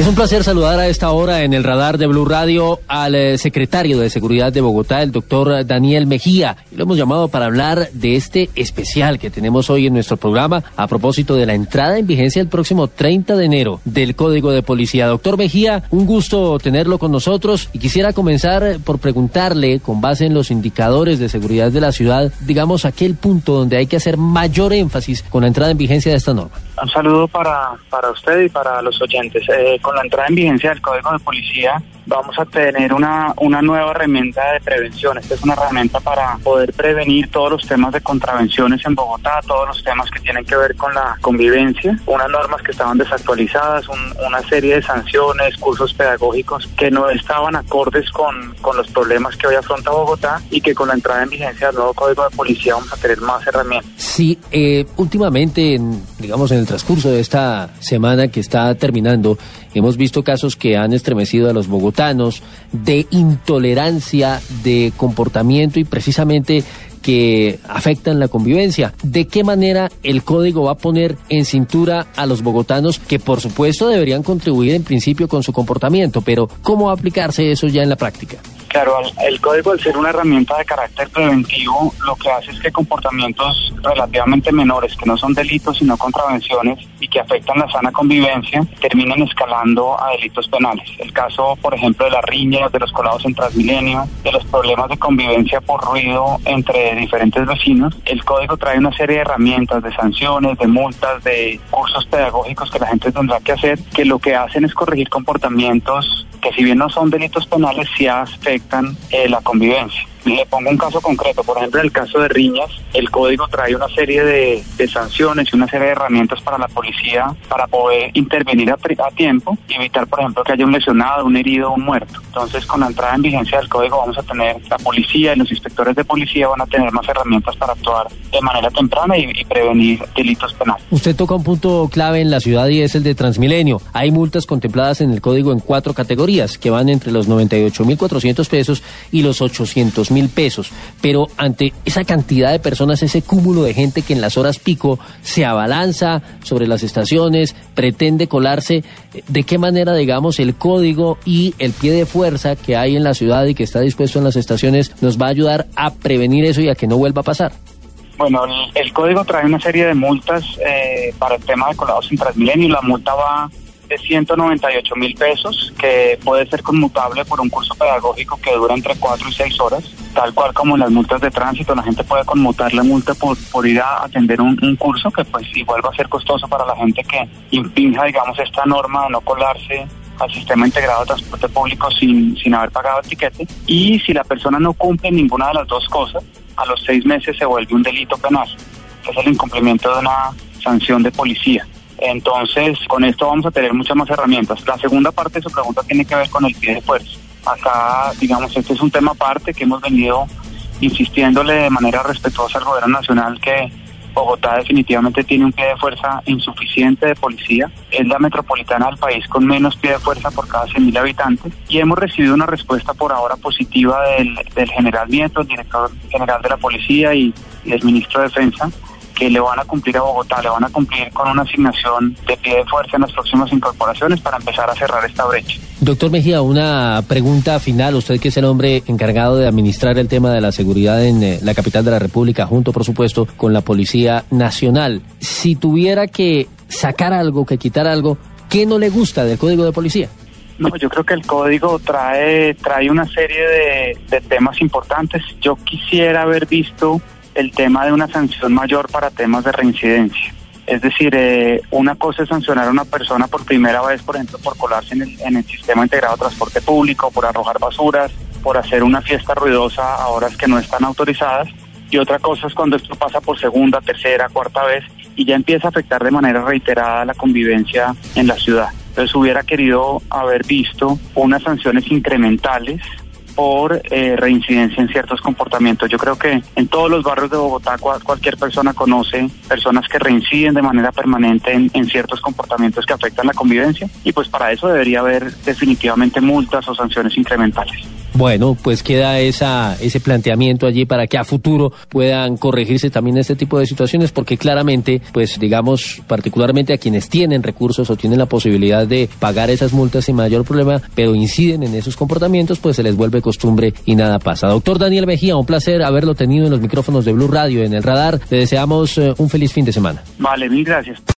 Es un placer saludar a esta hora en el radar de Blue Radio al eh, secretario de Seguridad de Bogotá, el doctor Daniel Mejía. Lo hemos llamado para hablar de este especial que tenemos hoy en nuestro programa a propósito de la entrada en vigencia el próximo 30 de enero del Código de Policía. Doctor Mejía, un gusto tenerlo con nosotros y quisiera comenzar por preguntarle, con base en los indicadores de seguridad de la ciudad, digamos aquel punto donde hay que hacer mayor énfasis con la entrada en vigencia de esta norma. Un saludo para, para usted y para los oyentes. Eh, con la entrada en vigencia del Código de Policía vamos a tener una, una nueva herramienta de prevención. Esta es una herramienta para poder prevenir todos los temas de contravenciones en Bogotá, todos los temas que tienen que ver con la convivencia, unas normas que estaban desactualizadas, una serie de sanciones, cursos pedagógicos que no estaban acordes con, con los problemas que hoy afronta Bogotá y que con la entrada en vigencia del nuevo Código de Policía vamos a tener más herramientas. Sí, eh, últimamente, en, digamos, en el transcurso de esta semana que está terminando, hemos visto casos que han estremecido a los bogotanos de intolerancia, de comportamiento y precisamente que afectan la convivencia. ¿De qué manera el código va a poner en cintura a los bogotanos que por supuesto deberían contribuir en principio con su comportamiento, pero cómo va a aplicarse eso ya en la práctica? Claro, el código al ser una herramienta de carácter preventivo, lo que hace es que comportamientos relativamente menores, que no son delitos sino contravenciones y que afectan la sana convivencia, terminen escalando a delitos penales. El caso, por ejemplo, de las riñas, de los colados en Transmilenio, de los problemas de convivencia por ruido entre diferentes vecinos, el código trae una serie de herramientas, de sanciones, de multas, de cursos pedagógicos que la gente tendrá que hacer, que lo que hacen es corregir comportamientos que si bien no son delitos penales, sí afectan eh, la convivencia. Le pongo un caso concreto, por ejemplo, en el caso de riñas, el código trae una serie de, sanciones y una serie de herramientas para la policía para poder intervenir a, tiempo y evitar, por ejemplo, que haya un lesionado, un herido, un muerto. Entonces, con la entrada en vigencia del código vamos a tener la policía y los inspectores de policía van a tener más herramientas para actuar de manera temprana y, y prevenir delitos penales. Usted toca un punto clave en la ciudad y es el de Transmilenio. Hay multas contempladas en el código en cuatro categorías que van entre los 98.400 pesos y los 800 mil pesos. Pero ante esa cantidad de personas, ese cúmulo de gente que en las horas pico se abalanza sobre las estaciones, pretende colarse, ¿de qué manera, digamos, el código y el pie de fuerza que hay en la ciudad y que está dispuesto en las estaciones nos va a ayudar a prevenir eso y a que no vuelva a pasar? Bueno, el, el código trae una serie de multas eh, para el tema de colados en Transmilenio. La multa va de 198 mil pesos, que puede ser conmutable por un curso pedagógico que dura entre 4 y 6 horas, tal cual como las multas de tránsito, la gente puede conmutar la multa por, por ir a atender un, un curso que pues igual va a ser costoso para la gente que impinja, digamos, esta norma de no colarse al sistema integrado de transporte público sin, sin haber pagado el tiquete. Y si la persona no cumple ninguna de las dos cosas, a los seis meses se vuelve un delito penal, que es el incumplimiento de una sanción de policía. Entonces, con esto vamos a tener muchas más herramientas. La segunda parte de su pregunta tiene que ver con el pie de fuerza. Acá, digamos, este es un tema aparte que hemos venido insistiéndole de manera respetuosa al gobierno nacional que Bogotá definitivamente tiene un pie de fuerza insuficiente de policía. Es la metropolitana del país con menos pie de fuerza por cada 100.000 habitantes. Y hemos recibido una respuesta por ahora positiva del, general Nieto, el director general de la policía y, y del ministro de Defensa, que le van a cumplir a Bogotá, le van a cumplir con una asignación de pie de fuerza en las próximas incorporaciones para empezar a cerrar esta brecha. Doctor Mejía, una pregunta final. Usted que es el hombre encargado de administrar el tema de la seguridad en eh, la capital de la República, junto por supuesto con la Policía Nacional. Si tuviera que sacar algo, que quitar algo, ¿qué no le gusta del Código de Policía? No, yo creo que el código trae, trae una serie de, de temas importantes. Yo quisiera haber visto el tema de una sanción mayor para temas de reincidencia. Es decir, eh, una cosa es sancionar a una persona por primera vez, por ejemplo, por colarse en el, en el sistema integrado de transporte público, por arrojar basuras, por hacer una fiesta ruidosa a horas que no están autorizadas. Y otra cosa es cuando esto pasa por segunda, tercera, cuarta vez y ya empieza a afectar de manera reiterada la convivencia en la ciudad. Entonces hubiera querido haber visto unas sanciones incrementales por eh, reincidencia en ciertos comportamientos. Yo creo que en todos los barrios de Bogotá cual, cualquier persona conoce personas que reinciden de manera permanente en, en, ciertos comportamientos que afectan la convivencia y pues para eso debería haber definitivamente multas o sanciones incrementales. Bueno, pues queda esa, ese planteamiento allí para que a futuro puedan corregirse también este tipo de situaciones, porque claramente, pues digamos, particularmente a quienes tienen recursos o tienen la posibilidad de pagar esas multas sin mayor problema, pero inciden en esos comportamientos, pues se les vuelve costumbre y nada pasa. Doctor Daniel Mejía, un placer haberlo tenido en los micrófonos de Blue Radio, en el radar. Le deseamos eh, un feliz fin de semana. Vale, mil gracias.